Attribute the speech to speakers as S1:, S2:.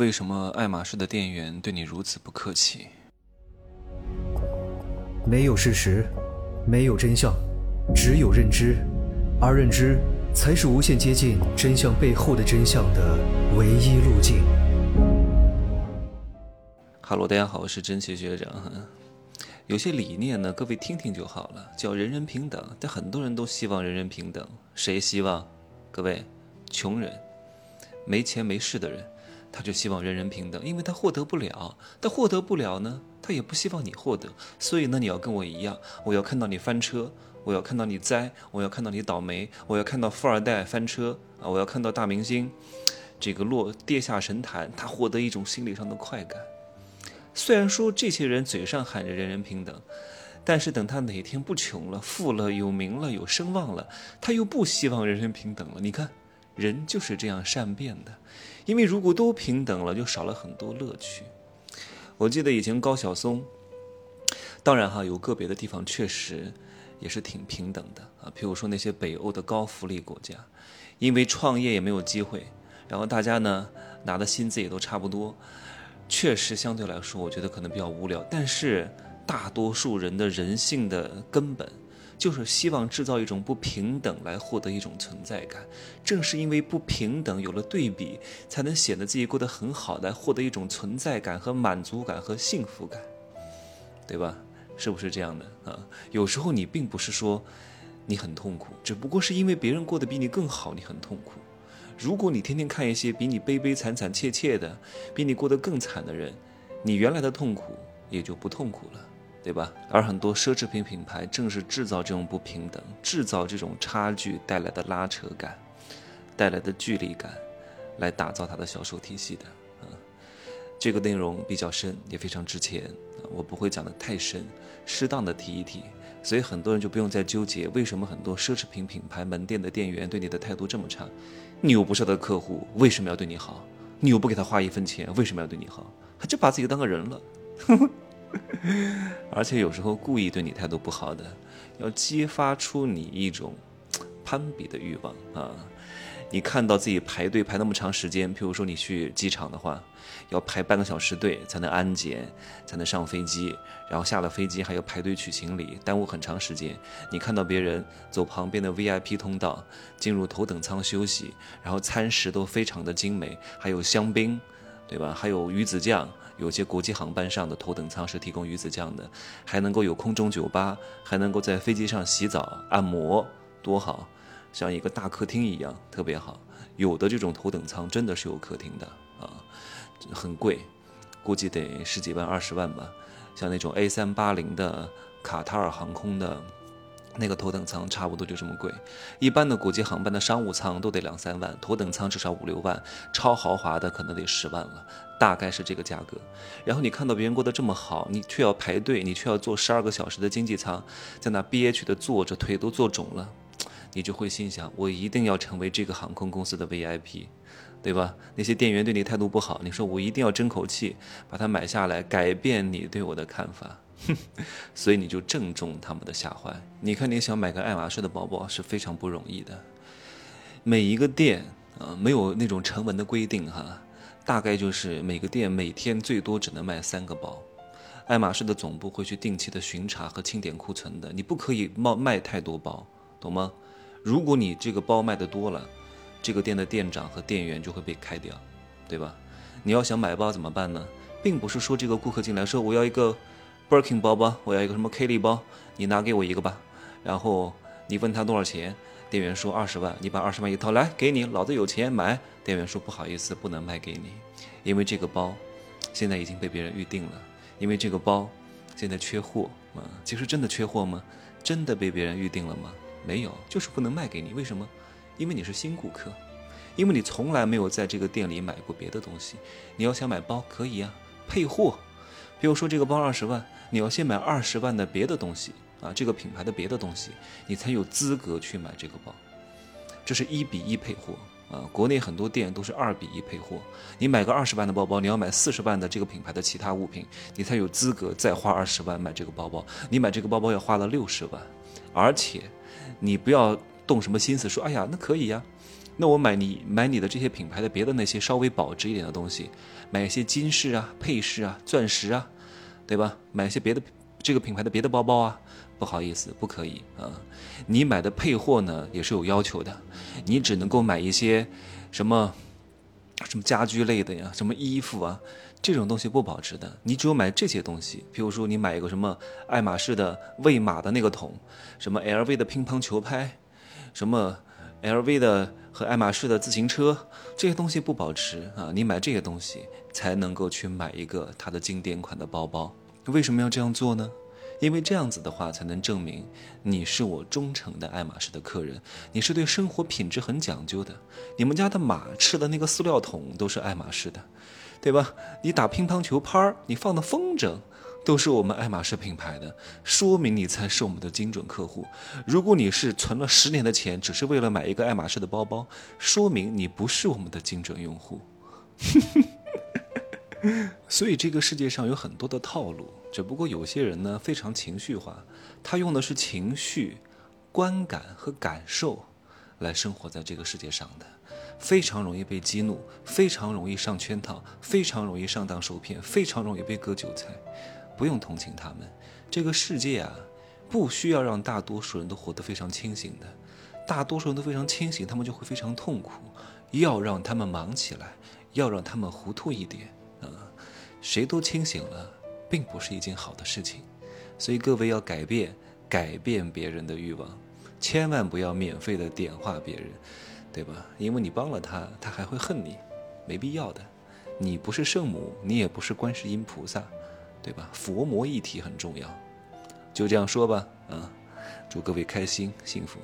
S1: 为什么爱马仕的店员对你如此不客气？
S2: 没有事实，没有真相，只有认知，而认知才是无限接近真相背后的真相的唯一路径。
S1: 哈喽，大家好，我是真奇学长。有些理念呢，各位听听就好了，叫人人平等。但很多人都希望人人平等，谁希望？各位，穷人，没钱没势的人，他就希望人人平等，因为他获得不了。他获得不了呢，他也不希望你获得。所以呢，你要跟我一样，我要看到你翻车，我要看到你栽，我要看到你倒霉，我要看到富二代翻车啊，我要看到大明星这个落跌下神坛，他获得一种心理上的快感。虽然说这些人嘴上喊着人人平等，但是等他哪天不穷了、富了、有名了、有声望了，他又不希望人人平等了。你看，人就是这样善变的，因为如果都平等了，就少了很多乐趣。我记得以前高晓松，当然哈，有个别的地方确实也是挺平等的啊，譬如说那些北欧的高福利国家，因为创业也没有机会，然后大家呢拿的薪资也都差不多。确实，相对来说，我觉得可能比较无聊。但是，大多数人的人性的根本，就是希望制造一种不平等来获得一种存在感。正是因为不平等，有了对比，才能显得自己过得很好，来获得一种存在感和满足感和幸福感，对吧？是不是这样的啊？有时候你并不是说你很痛苦，只不过是因为别人过得比你更好，你很痛苦。如果你天天看一些比你悲悲惨惨切切的，比你过得更惨的人，你原来的痛苦也就不痛苦了，对吧？而很多奢侈品品牌正是制造这种不平等，制造这种差距带来的拉扯感，带来的距离感，来打造它的销售体系的。啊，这个内容比较深，也非常值钱，我不会讲的太深，适当的提一提。所以很多人就不用再纠结为什么很多奢侈品品牌门店的店员对你的态度这么差。你又不是他的客户，为什么要对你好？你又不给他花一分钱，为什么要对你好？他就把自己当个人了。而且有时候故意对你态度不好的，要激发出你一种 攀比的欲望啊。你看到自己排队排那么长时间，譬如说你去机场的话，要排半个小时队才能安检，才能上飞机，然后下了飞机还要排队取行李，耽误很长时间。你看到别人走旁边的 VIP 通道进入头等舱休息，然后餐食都非常的精美，还有香槟，对吧？还有鱼子酱，有些国际航班上的头等舱是提供鱼子酱的，还能够有空中酒吧，还能够在飞机上洗澡按摩，多好！像一个大客厅一样，特别好。有的这种头等舱真的是有客厅的啊，很贵，估计得十几万、二十万吧。像那种 A 三八零的卡塔尔航空的那个头等舱，差不多就这么贵。一般的国际航班的商务舱都得两三万，头等舱至少五六万，超豪华的可能得十万了，大概是这个价格。然后你看到别人过得这么好，你却要排队，你却要坐十二个小时的经济舱，在那憋屈的坐着，腿都坐肿了。你就会心想，我一定要成为这个航空公司的 VIP，对吧？那些店员对你态度不好，你说我一定要争口气，把它买下来，改变你对我的看法。所以你就正中他们的下怀。你看，你想买个爱马仕的包包是非常不容易的。每一个店啊，没有那种成文的规定哈，大概就是每个店每天最多只能卖三个包。爱马仕的总部会去定期的巡查和清点库存的，你不可以冒卖太多包，懂吗？如果你这个包卖的多了，这个店的店长和店员就会被开掉，对吧？你要想买包怎么办呢？并不是说这个顾客进来说我要一个 Birkin 包包，我要一个什么 Kelly 包，你拿给我一个吧。然后你问他多少钱，店员说二十万，你把二十万一掏来给你，老子有钱买。店员说不好意思，不能卖给你，因为这个包现在已经被别人预定了，因为这个包现在缺货啊。其实真的缺货吗？真的被别人预定了吗？没有，就是不能卖给你。为什么？因为你是新顾客，因为你从来没有在这个店里买过别的东西。你要想买包，可以啊，配货。比如说这个包二十万，你要先买二十万的别的东西啊，这个品牌的别的东西，你才有资格去买这个包。这是一比一配货啊，国内很多店都是二比一配货。你买个二十万的包包，你要买四十万的这个品牌的其他物品，你才有资格再花二十万买这个包包。你买这个包包要花了六十万，而且。你不要动什么心思，说哎呀，那可以呀，那我买你买你的这些品牌的别的那些稍微保值一点的东西，买一些金饰啊、配饰啊、钻石啊，对吧？买一些别的这个品牌的别的包包啊，不好意思，不可以啊。你买的配货呢也是有要求的，你只能够买一些什么什么家居类的呀，什么衣服啊。这种东西不保值的，你只有买这些东西。比如说，你买一个什么爱马仕的喂马的那个桶，什么 LV 的乒乓球拍，什么 LV 的和爱马仕的自行车，这些东西不保值啊！你买这些东西才能够去买一个它的经典款的包包。为什么要这样做呢？因为这样子的话，才能证明你是我忠诚的爱马仕的客人，你是对生活品质很讲究的。你们家的马吃的那个塑料桶都是爱马仕的。对吧？你打乒乓球拍儿，你放的风筝，都是我们爱马仕品牌的，说明你才是我们的精准客户。如果你是存了十年的钱，只是为了买一个爱马仕的包包，说明你不是我们的精准用户。所以这个世界上有很多的套路，只不过有些人呢非常情绪化，他用的是情绪、观感和感受来生活在这个世界上的。非常容易被激怒，非常容易上圈套，非常容易上当受骗，非常容易被割韭菜。不用同情他们，这个世界啊，不需要让大多数人都活得非常清醒的。大多数人都非常清醒，他们就会非常痛苦。要让他们忙起来，要让他们糊涂一点啊！谁都清醒了，并不是一件好的事情。所以各位要改变，改变别人的欲望，千万不要免费的点化别人。对吧？因为你帮了他，他还会恨你，没必要的。你不是圣母，你也不是观世音菩萨，对吧？佛魔一体很重要，就这样说吧。啊，祝各位开心幸福。